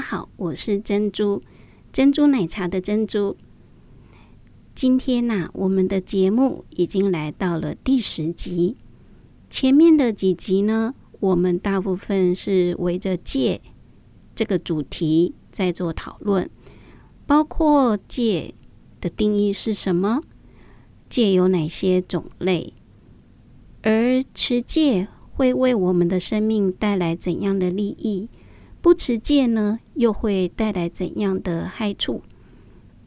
好，我是珍珠，珍珠奶茶的珍珠。今天呐、我们的节目已经来到了第十集。前面的几集呢，我们大部分是围着戒这个主题在做讨论，包括戒的定义是什么，戒有哪些种类，而持戒会为我们的生命带来怎样的利益？不持戒呢，又会带来怎样的害处？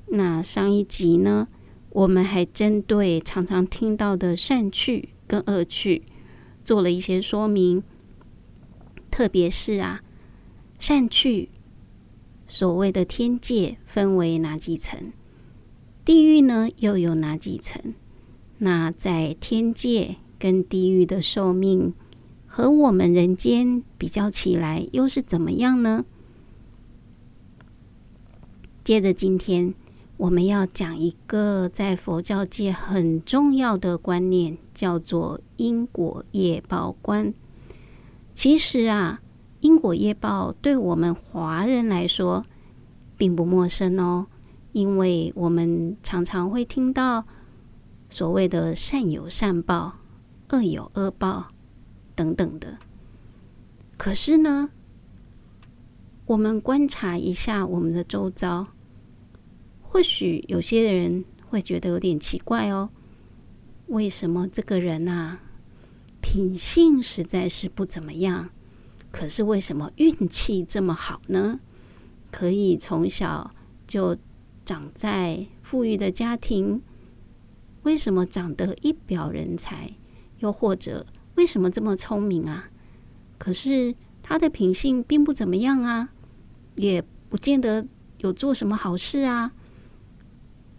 那上一集呢，我们还针对常常听到的善趣跟恶趣做了一些说明。特别是啊，善趣所谓的天界分为哪几层？地狱呢又有哪几层？那在天界跟地狱的寿命，和我们人间比较起来，又是怎么样呢？接着，今天我们要讲一个在佛教界很重要的观念，叫做因果业报观。其实啊，因果业报对我们华人来说并不陌生哦，因为我们常常会听到所谓的善有善报，恶有恶报。等等的，可是呢，我们观察一下我们的周遭，或许有些人会觉得有点奇怪哦。为什么这个人啊，品性实在是不怎么样，可是为什么运气这么好呢？可以从小就长在富裕的家庭，为什么长得一表人才？又或者，为什么这么聪明啊？可是他的品性并不怎么样啊，也不见得有做什么好事啊。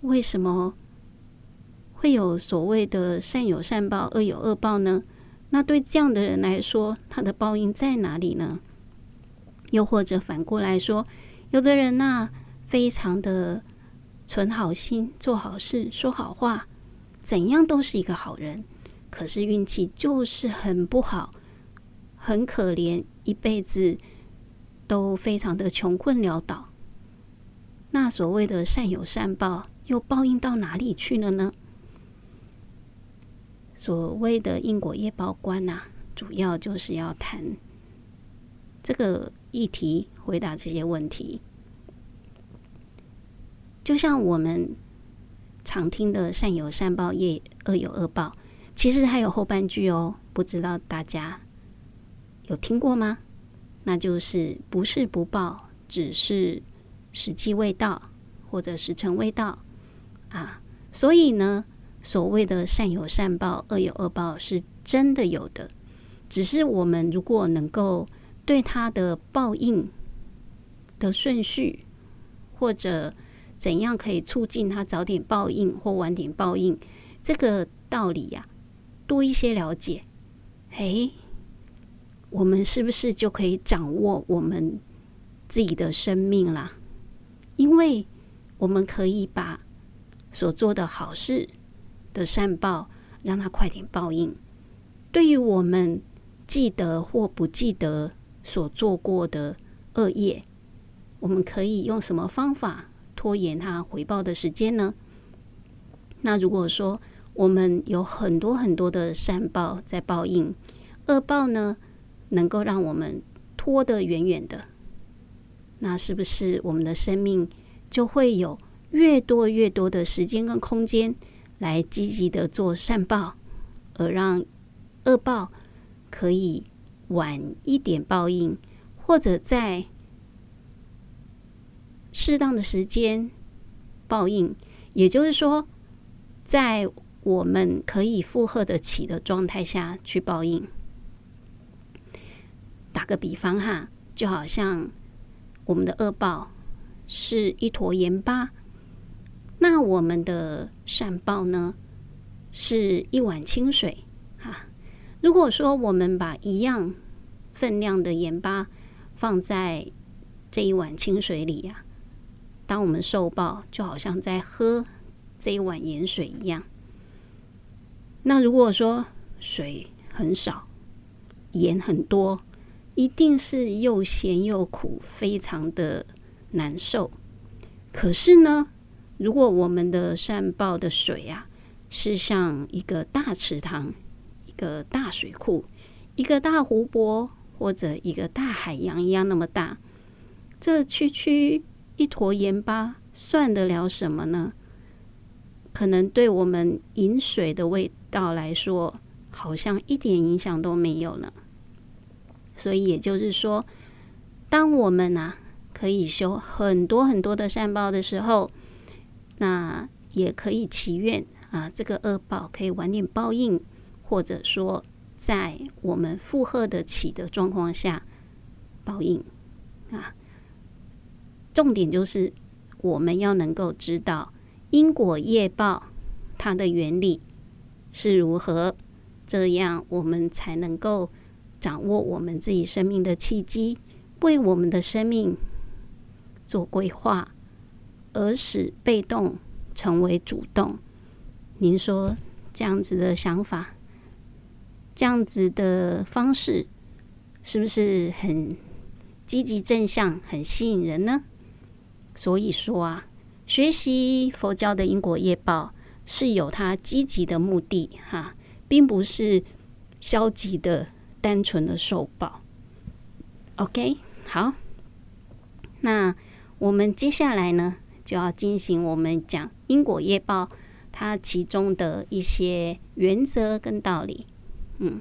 为什么会有所谓的善有善报、恶有恶报呢？那对这样的人来说，他的报应在哪里呢？又或者反过来说，有的人呐、非常的存好心、做好事、说好话，怎样都是一个好人。可是运气就是很不好，很可怜，一辈子都非常的穷困潦倒。那所谓的善有善报，又报应到哪里去了呢？所谓的因果业报观呐、主要就是要谈这个议题，回答这些问题。就像我们常听的“善有善报，业恶有恶报”。其实还有后半句哦，不知道大家有听过吗？那就是不是不报，只是时机未到，或者时辰未到啊。所以呢，所谓的善有善报，恶有恶报，是真的有的。只是我们如果能够对它的报应的顺序，或者怎样可以促进它早点报应或晚点报应，这个道理呀、多一些了解，诶，我们是不是就可以掌握我们自己的生命啦？因为我们可以把所做的好事的善报，让它快点报应。对于我们记得或不记得所做过的恶业，我们可以用什么方法拖延它回报的时间呢？那如果说，我们有很多很多的善报在报应，恶报呢，能够让我们拖得远远的。那是不是我们的生命就会有越多越多的时间跟空间来积极的做善报，而让恶报可以晚一点报应，或者在适当的时间报应？也就是说，在我们可以负荷得起的状态下去报应。打个比方哈，就好像我们的恶报是一坨盐巴，那我们的善报呢，是一碗清水哈。如果说我们把一样分量的盐巴放在这一碗清水里呀，当我们受报，就好像在喝这一碗盐水一样。那如果说水很少，盐很多，一定是又咸又苦，非常的难受。可是呢，如果我们的善报的水啊，是像一个大池塘、一个大水库、一个大湖泊或者一个大海洋一样那么大，这区区一坨盐巴算得了什么呢？可能对我们饮水的味道来说，好像一点影响都没有呢。所以也就是说，当我们啊可以修很多很多的善报的时候，那也可以祈愿。啊，这个恶报可以晚点报应，或者说在我们负荷得起的状况下报应啊。重点就是我们要能够知道因果业报它的原理是如何，这样我们才能够掌握我们自己生命的契机，为我们的生命做规划，而使被动成为主动。您说这样子的想法，这样子的方式，是不是很积极正向、很吸引人呢？所以说啊，学习佛教的因果业报是有它积极的目的哈，并不是消极的、单纯的受报。OK，好，那我们接下来呢，就要进行我们讲因果业报。它其中的一些原则跟道理，嗯，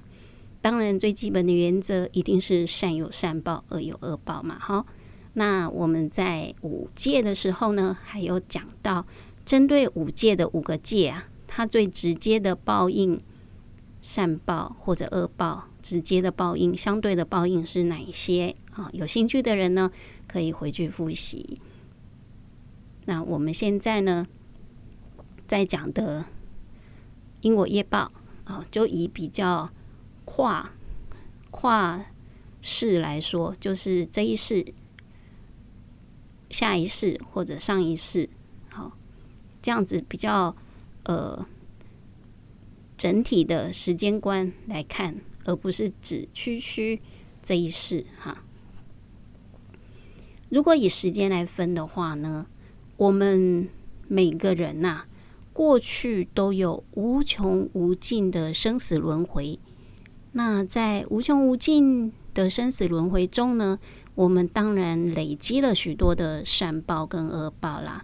当然最基本的原则一定是善有善报，恶有恶报嘛。好，那我们在五戒的时候呢，还有讲到针对五戒的五个戒啊，它最直接的报应善报或者恶报，直接的报应相对的报应是哪一些啊？有兴趣的人呢，可以回去复习。那我们现在呢，在讲的因果业报啊，就以比较跨跨世来说，就是这一世、下一世或者上一世，这样子比较呃整体的时间观来看，而不是指区区这一世哈。如果以时间来分的话呢，我们每个人呐、啊。过去都有无穷无尽的生死轮回，那在无穷无尽的生死轮回中呢，我们当然累积了许多的善报跟恶报啦。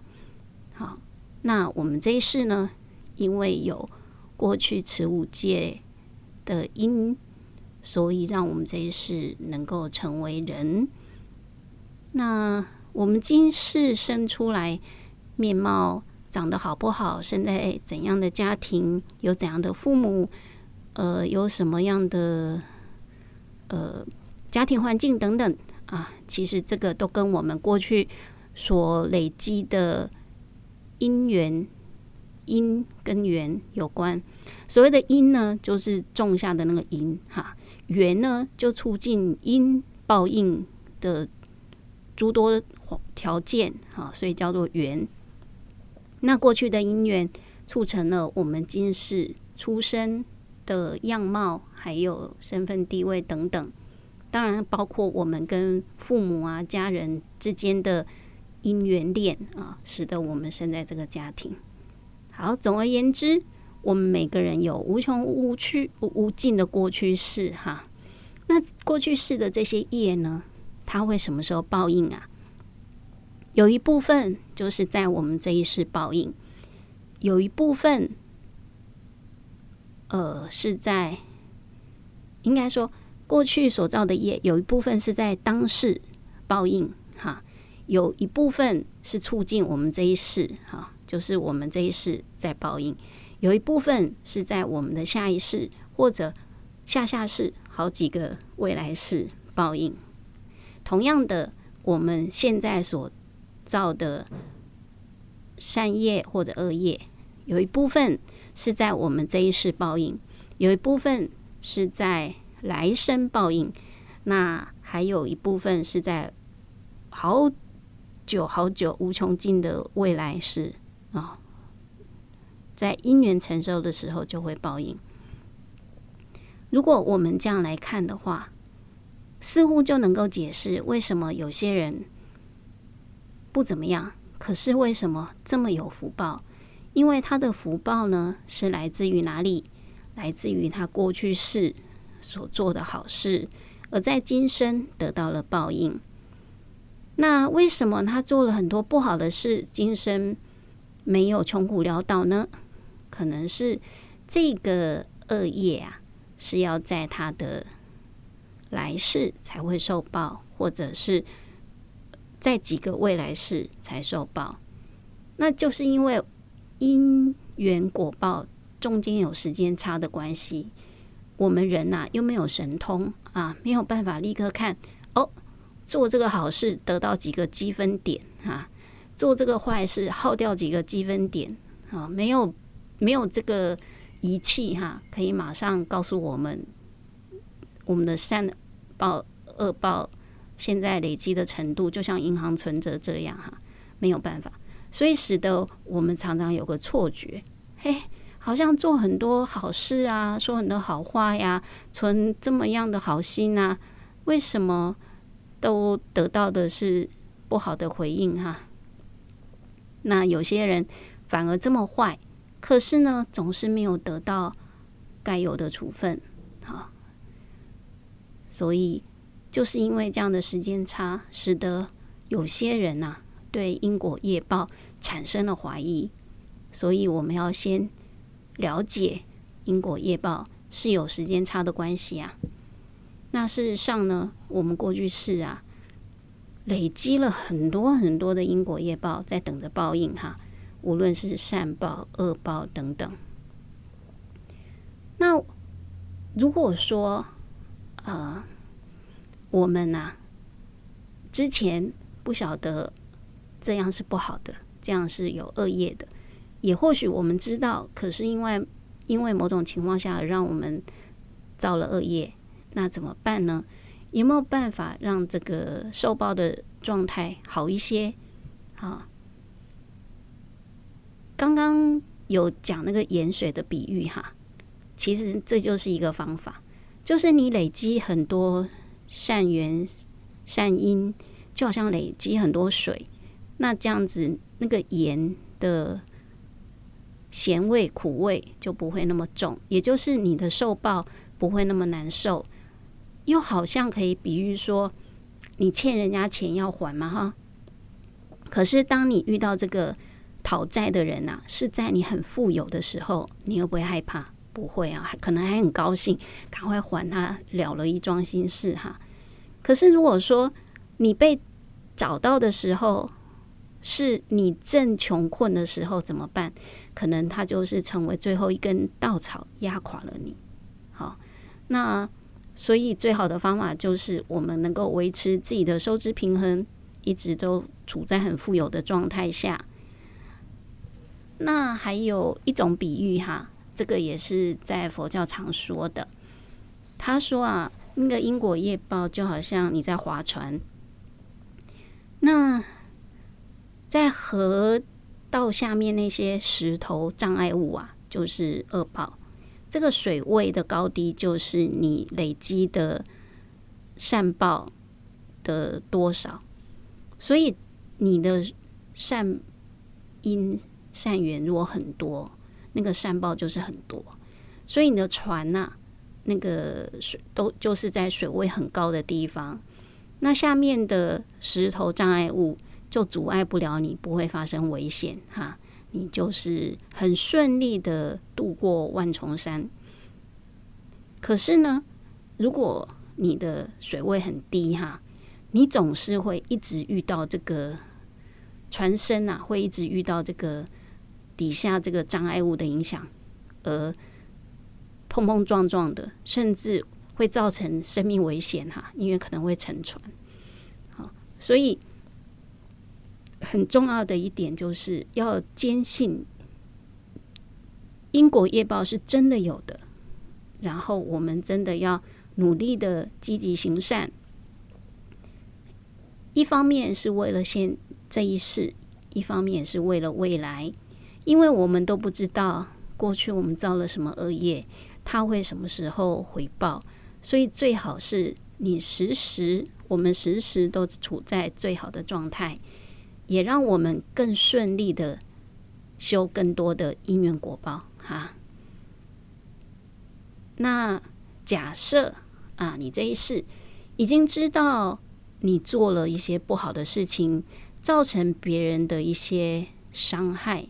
好，那我们这一世呢，因为有过去此五界的因，所以让我们这一世能够成为人。那我们今世生出来面貌。长得好不好，生在怎样的家庭，有怎样的父母，呃，有什么样的呃家庭环境等等啊，其实这个都跟我们过去所累积的因缘、因跟缘有关。所谓的因呢，就是种下的那个因哈；缘呢，就促进因报应的诸多条件哈，所以叫做缘。那过去的因缘促成了我们今世出生的样貌，还有身份地位等等，当然包括我们跟父母啊、家人之间的因缘链啊，使得我们生在这个家庭。好，总而言之，我们每个人有无穷无去无尽的过去世哈。那过去世的这些业呢，它会什么时候报应啊？有一部分就是在我们这一世报应，有一部分，呃，是在应该说过去所造的业，有一部分是在当世报应，有一部分是促进我们这一世，哈，就是我们这一世在报应，有一部分是在我们的下一世或者下下世好几个未来世报应。同样的，我们现在所造的善业或者恶业，有一部分是在我们这一世报应，有一部分是在来生报应，那还有一部分是在好久好久无穷尽的未来世啊，在因缘成熟的时候就会报应。如果我们这样来看的话，似乎就能够解释为什么有些人不怎么样，可是为什么这么有福报？因为他的福报呢，是来自于哪里？来自于他过去世所做的好事，而在今生得到了报应。那为什么他做了很多不好的事，今生没有穷苦潦倒呢？可能是这个恶业啊，是要在他的来世才会受报，或者是在几个未来世才受报。那就是因为因缘果报。中间有时间差的关系，我们人呐、又没有神通啊，没有办法立刻看哦，做这个好事得到几个积分点啊，做这个坏事耗掉几个积分点啊，没有没有这个仪器哈、可以马上告诉我们我们的善报恶报现在累积的程度，就像银行存折这样哈、没有办法，所以使得我们常常有个错觉，嘿。好像做很多好事啊，说很多好话呀，存这么样的好心啊，为什么都得到的是不好的回应哈？那有些人反而这么坏，可是呢，总是没有得到该有的处分，啊。所以就是因为这样的时间差，使得有些人呐，对因果业报产生了怀疑，所以我们要先。了解因果业报是有时间差的关系啊。那事实上呢，我们过去世啊，累积了很多很多的因果业报在等着报应哈。无论是善报、恶报等等。那如果说呃，我们呐、之前不晓得这样是不好的，这样是有恶业的。也或许我们知道，可是因为因为某种情况下让我们造了恶业，那怎么办呢？有没有办法让这个受报的状态好一些？啊，刚刚有讲那个盐水的比喻哈，其实这就是一个方法，就是你累积很多善缘善因，就好像累积很多水，那这样子那个盐的。咸味、苦味就不会那么重，也就是你的受报不会那么难受，又好像可以比喻说，你欠人家钱要还嘛哈。可是当你遇到这个讨债的人呐、是在你很富有的时候，你又不会害怕？不会啊，可能还很高兴，赶快还他了了一桩心事哈。可是如果说你被找到的时候，是你正穷困的时候怎么办？可能他就是成为最后一根稻草，压垮了你。好，那所以最好的方法就是我们能够维持自己的收支平衡，一直都处在很富有的状态下。那还有一种比喻哈，这个也是在佛教常说的。他说啊，那个因果业报就好像你在划船，那。在河道下面那些石头障碍物啊，就是恶报。这个水位的高低，就是你累积的善报的多少。所以你的善因善缘如果很多，那个善报就是很多。所以你的船呐、那个水都就是在水位很高的地方，那下面的石头障碍物。就阻碍不了你，不会发生危险哈。你就是很顺利的渡过万重山。可是呢，如果你的水位很低哈，你总是会一直遇到这个船身啊，会一直遇到这个底下这个障碍物的影响，而碰碰撞撞的，甚至会造成生命危险哈，因为可能会沉船。好，所以。很重要的一点就是要坚信因果业报是真的有的，然后我们真的要努力的积极行善。一方面是为了现这一世，一方面是为了未来，因为我们都不知道过去我们造了什么恶业，它会什么时候回报，所以最好是你时时，我们时时都处在最好的状态，也让我们更顺利的修更多的因缘果报哈。那假设啊，你这一世已经知道你做了一些不好的事情，造成别人的一些伤害，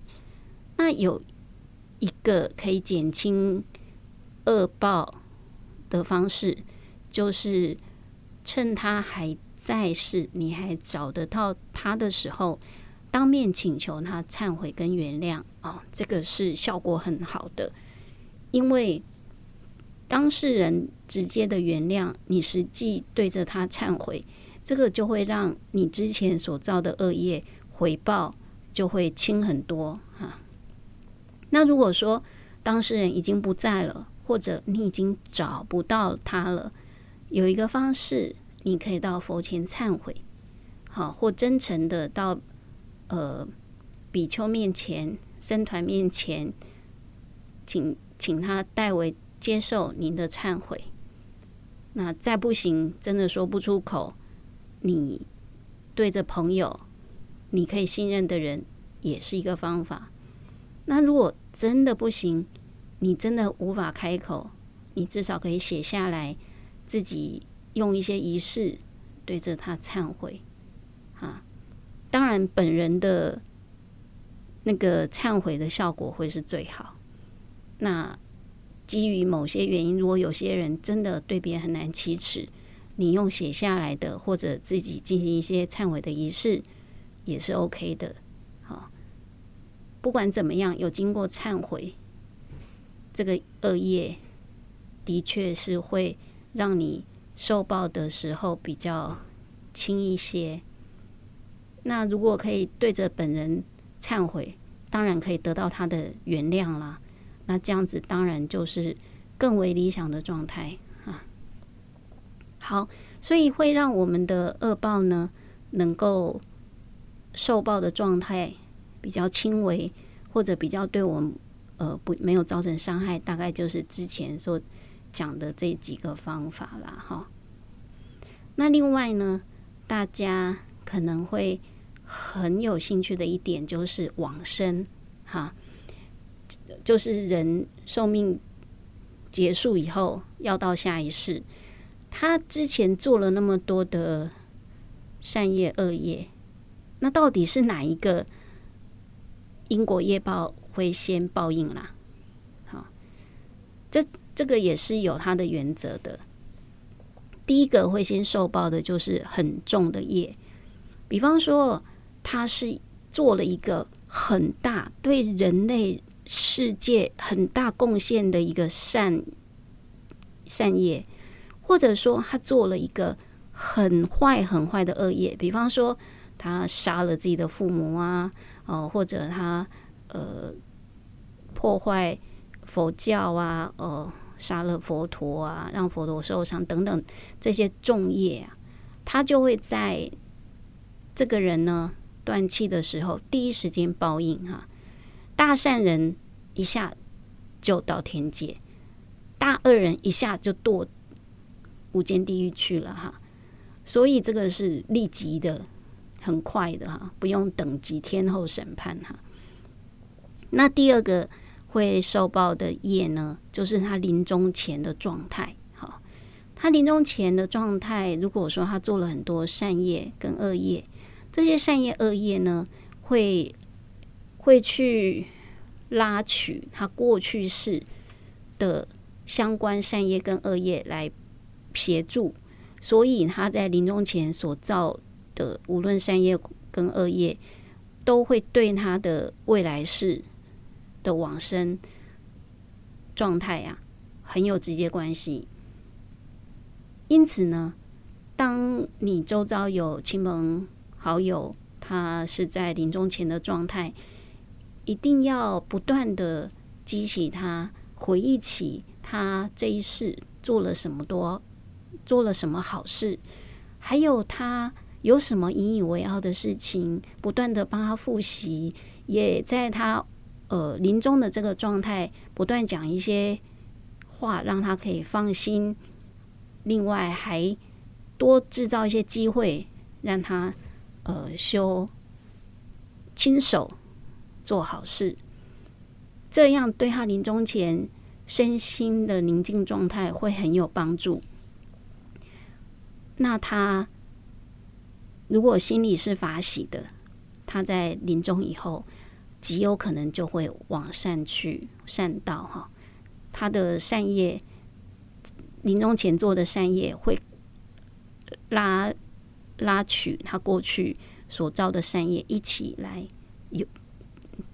那有一个可以减轻恶报的方式，就是趁他还在世，你还找得到他的时候，当面请求他忏悔跟原谅哦，这个是效果很好的，因为当事人直接的原谅，你实际对着他忏悔，这个就会让你之前所造的恶业回报就会轻很多哈。那如果说当事人已经不在了，或者你已经找不到他了，有一个方式，你可以到佛前忏悔，好，或真诚的到呃比丘面前、僧团面前，请请他代为接受您的忏悔。那再不行，真的说不出口，你对着朋友，你可以信任的人，也是一个方法。那如果真的不行，你真的无法开口，你至少可以写下来，自己用一些仪式对着他忏悔，啊，当然本人的那个忏悔的效果会是最好。那基于某些原因，如果有些人真的对别人很难启齿，你用写下来的或者自己进行一些忏悔的仪式也是 OK 的。好，不管怎么样，有经过忏悔。这个恶业的确是会让你受报的时候比较轻一些。那如果可以对着本人忏悔，当然可以得到他的原谅啦。那这样子当然就是更为理想的状态啊。好，所以会让我们的恶报呢，能够受报的状态比较轻微，或者比较对我们。呃，不，没有造成伤害，大概就是之前所讲的这几个方法啦，哈。那另外呢，大家可能会很有兴趣的一点就是往生，哈，就是人寿命结束以后要到下一世，他之前做了那么多的善业恶业，那到底是哪一个因果业报？会先报应啦，好，这这个也是有它的原则的。第一个会先受报的，就是很重的业，比方说他是做了一个很大对人类世界很大贡献的一个善善业，或者说他做了一个很坏很坏的恶业，比方说他杀了自己的父母啊，哦，或者他。呃，破坏佛教啊，呃，杀了佛陀啊，让佛陀受伤等等这些重业啊，他就会在这个人呢断气的时候第一时间报应哈。大善人一下就到天界，大恶人一下就堕无间地狱去了哈。所以这个是立即的，很快的哈，不用等几天后审判哈。那第二个会受报的业呢，就是他临终前的状态。好，他临终前的状态，如果说他做了很多善业跟恶业，这些善业恶业呢，会会去拉取他过去世的相关善业跟恶业来协助，所以他在临终前所造的无论善业跟恶业，都会对他的未来世。的往生状态呀，很有直接关系。因此呢，当你周遭有亲朋好友，他是在临终前的状态，一定要不断的激起他回忆起他这一世做了什么多，做了什么好事，还有他有什么引以为傲的事情，不断的帮他复习，也在他。呃，临终的这个状态，不断讲一些话，让他可以放心。另外，还多制造一些机会，让他呃修亲手做好事，这样对他临终前身心的宁静状态会很有帮助。那他如果心里是法喜的，他在临终以后极有可能就会往善去善道哈。他的善业，临终前做的善业会拉拉取他过去所造的善业一起来有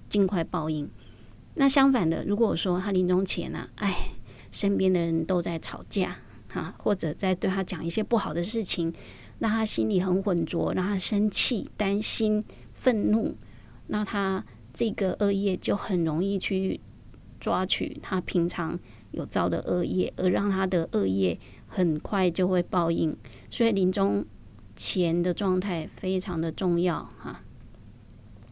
尽快报应。那相反的，如果说他临终前呢、啊，哎，身边的人都在吵架。啊，或者在对他讲一些不好的事情，让他心里很浑浊，让他生气、担心、愤怒，那他这个恶业就很容易去抓取他平常有造的恶业，而让他的恶业很快就会报应。所以临终前的状态非常的重要哈。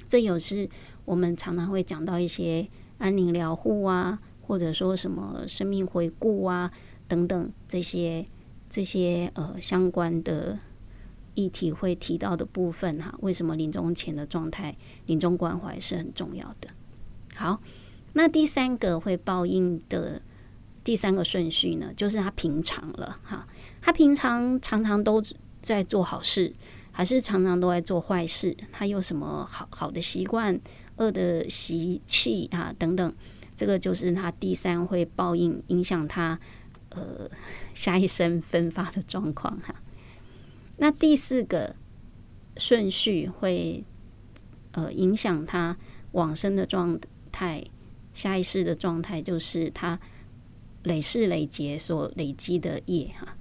这有时我们常常会讲到一些安宁疗护啊，或者说什么生命回顾啊。等等这些这些呃相关的议题会提到的部分哈，为什么临终前的状态、临终关怀是很重要的？好，那第三个会报应的第三个顺序呢，就是他平常了哈，他平常常常都在做好事，还是常常都在做坏事？他有什么好好的习惯、恶的习气啊等等？这个就是他第三会报应，影响他。呃，下一生分发的状况哈，那第四个顺序会呃影响他往生的状态，下一世的状态就是他累世累劫所累积的业哈，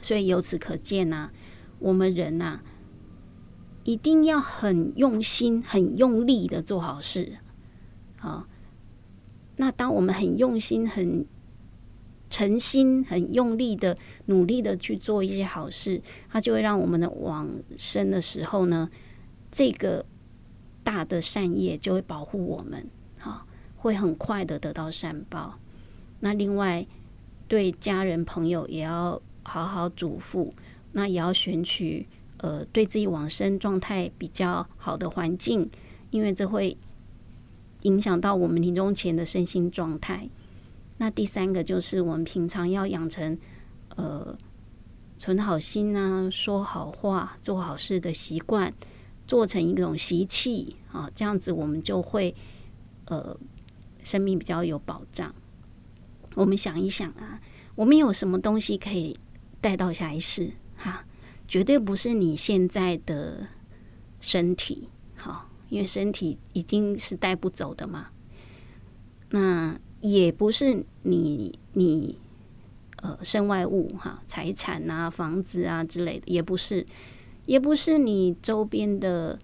所以由此可见呐、我们人呐、一定要很用心、很用力的做好事，好，那当我们很用心、很诚心很用力的努力的去做一些好事，它就会让我们的往生的时候呢，这个大的善业就会保护我们，啊，会很快的得到善报。那另外对家人朋友也要好好嘱咐，那也要选取呃对自己往生状态比较好的环境，因为这会影响到我们临终前的身心状态。那第三个就是我们平常要养成，呃，存好心啊，说好话，做好事的习惯，做成一种习气啊，这样子我们就会，呃，生命比较有保障。我们想一想啊，我们有什么东西可以带到下一世？哈，绝对不是你现在的身体，好，因为身体已经是带不走的嘛。那。也不是你你呃身外物哈，财产啊、房子啊之类的，也不是，也不是你周边的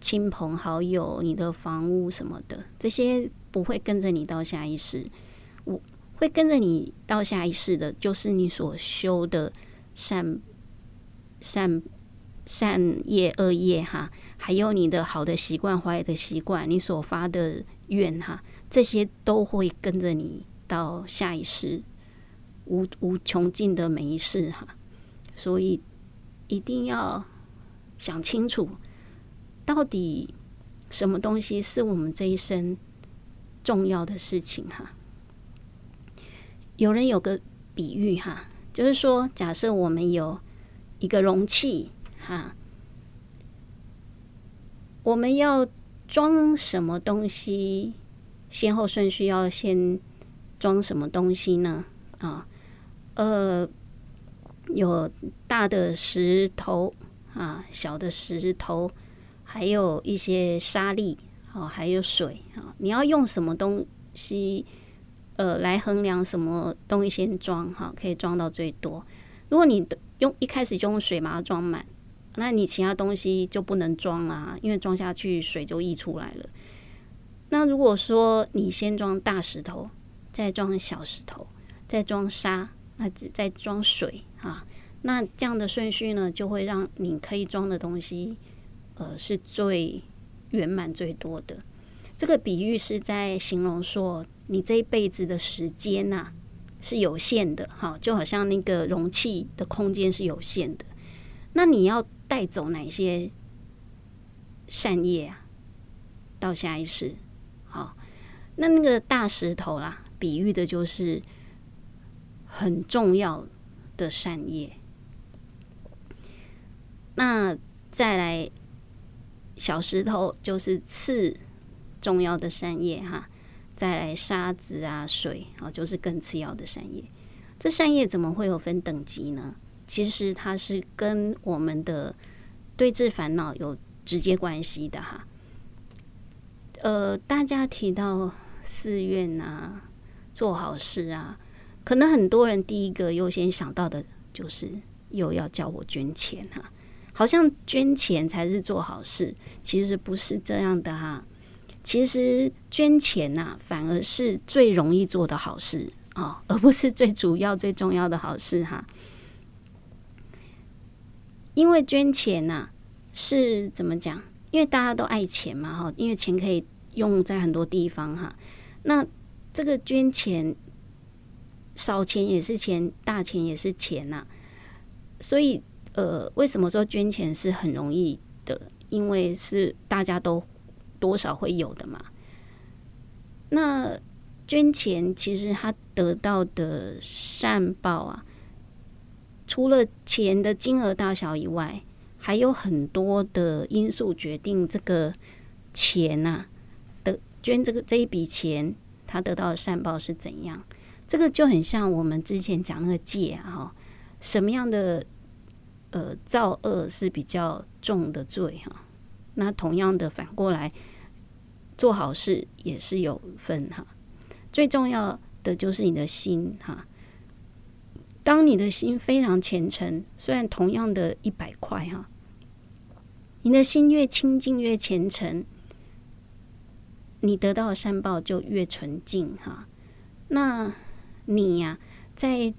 亲朋好友、你的房屋什么的，这些不会跟着你到下一世。我会跟着你到下一世的，就是你所修的善善善业、恶业哈，还有你的好的习惯、坏的习惯，你所发的愿哈。这些都会跟着你到下一世，无无穷尽的每一世哈，所以一定要想清楚，到底什么东西是我们这一生重要的事情哈。有人有个比喻哈，就是说，假设我们有一个容器哈，我们要装什么东西？先后顺序要先装什么东西呢？啊，呃，有大的石头啊，小的石头，还有一些沙粒，啊，还有水啊。你要用什么东西？呃，来衡量什么东西先装哈，可以装到最多。如果你用一开始就用水把它装满，那你其他东西就不能装啊，因为装下去水就溢出来了。那如果说你先装大石头，再装小石头，再装沙，那再装水啊，那这样的顺序呢，就会让你可以装的东西，呃，是最圆满最多的。这个比喻是在形容说，你这一辈子的时间呐，是有限的，哈，就好像那个容器的空间是有限的。那你要带走哪些善业啊？到下一世，那那个大石头啦，比喻的就是很重要的善业。那再来，小石头就是次重要的善业哈。再来沙子啊、水啊，就是更次要的善业。这善业怎么会有分等级呢？其实它是跟我们的对治烦恼有直接关系的哈。呃，大家提到寺院啊、做好事啊，可能很多人第一个优先想到的就是又要叫我捐钱哈，好像捐钱才是做好事，其实不是这样的哈。其实捐钱呐、反而是最容易做的好事啊、而不是最主要、最重要的好事哈。因为捐钱呐、是怎么讲？因为大家都爱钱嘛，哈，因为钱可以用在很多地方哈。那这个捐钱，少钱也是钱，大钱也是钱呐、啊。所以，呃，为什么说捐钱是很容易的？因为是大家都。多少会有的嘛？那捐钱其实他得到的善报啊，除了钱的金额大小以外，还有很多的因素决定这个钱呐、啊、捐这个这一笔钱，他得到的善报是怎样？这个就很像我们之前讲那个戒啊，哈，什么样的呃造恶是比较重的罪哈？那同样的反过来。做好事也是有分哈，最重要的就是你的心哈。当你的心非常虔诚，虽然同样的一百块哈，你的心越清净越虔诚，你得到的善报就越纯净哈。那你呀，在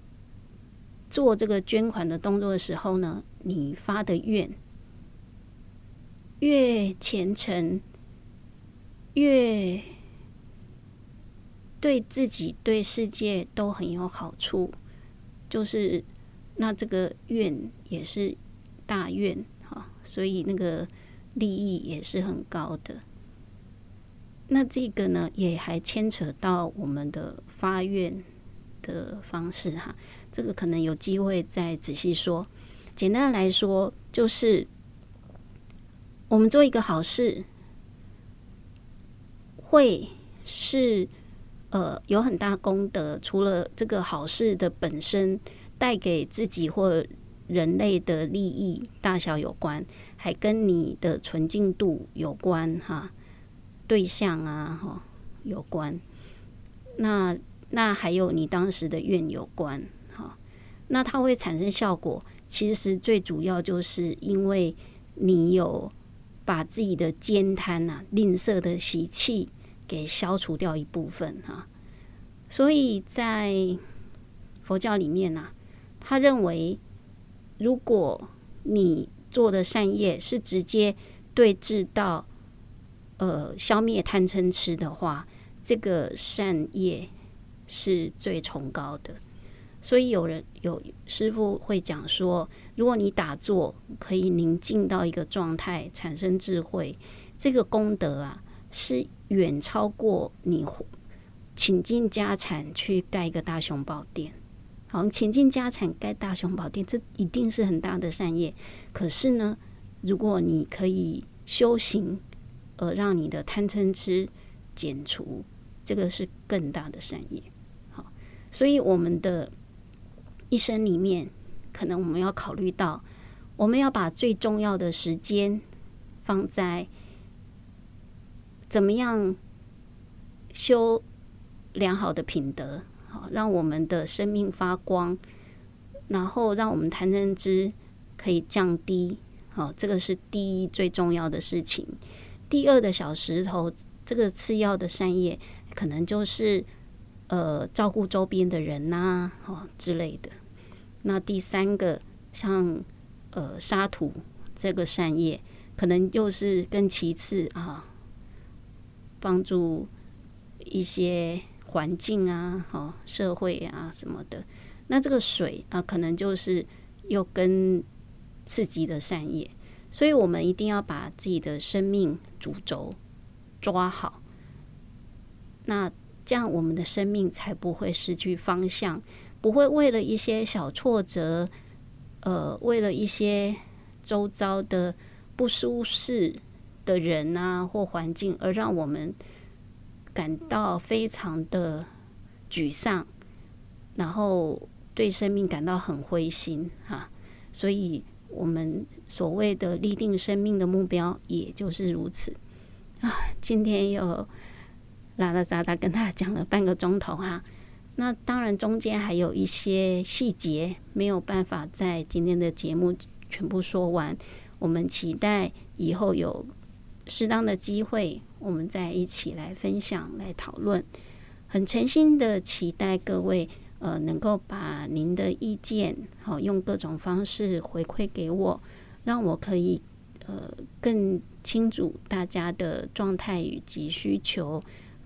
做这个捐款的动作的时候呢，你发的愿越虔诚。越对自己、对世界都很有好处，就是那这个愿也是大愿哈，所以那个利益也是很高的。那这个呢，也还牵扯到我们的发愿的方式哈，这个可能有机会再仔细说。简单来说，就是我们做一个好事。会是呃有很大功德，除了这个好事的本身带给自己或人类的利益大小有关，还跟你的纯净度有关哈，对象啊哈有关，那那还有你当时的愿有关哈，那它会产生效果，其实最主要就是因为你有把自己的慳贪呐、吝啬的习气。给消除掉一部分哈，所以在佛教里面呢，他认为，如果你做的善业是直接对治到呃消灭贪嗔痴的话，这个善业是最崇高的。所以有人有师傅会讲说，如果你打坐可以宁静到一个状态，产生智慧，这个功德啊是。远超过你倾尽家产去盖一个大雄宝殿，好，倾尽家产盖大雄宝殿，这一定是很大的善业。可是呢，如果你可以修行，而让你的贪嗔痴减除，这个是更大的善业。好，所以我们的一生里面，可能我们要考虑到，我们要把最重要的时间放在。怎么样修良好的品德，好让我们的生命发光，然后让我们贪嗔痴可以降低，好，这个是第一最重要的事情。第二的小石头，这个次要的善业，可能就是呃照顾周边的人呐，哦之类的。那第三个像呃沙土这个善业，可能又是更其次啊。帮助一些环境啊、哦社会啊什么的。那这个水啊，可能就是又跟刺激的善业，所以我们一定要把自己的生命主轴抓好。那这样我们的生命才不会失去方向，不会为了一些小挫折，呃，为了一些周遭的不舒适的人啊或环境，而让我们感到非常的沮丧，然后对生命感到很灰心哈。所以，我们所谓的立定生命的目标，也就是如此啊。今天又。拉拉杂杂跟他讲了半个钟头哈，那当然中间还有一些细节没有办法在今天的节目全部说完。我们期待以后有适当的机会，我们再一起来分享、来讨论。很诚心的期待各位呃能够把您的意见好用各种方式回馈给我，让我可以呃更清楚大家的状态以及需求。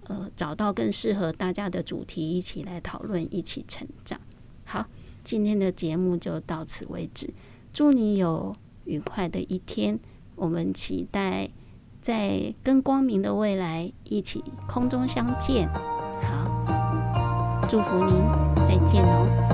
呃，找到更适合大家的主题，一起来讨论，一起成长。好，今天的节目就到此为止。祝你有愉快的一天，我们期待在更光明的未来一起空中相见。好，祝福您，见哦。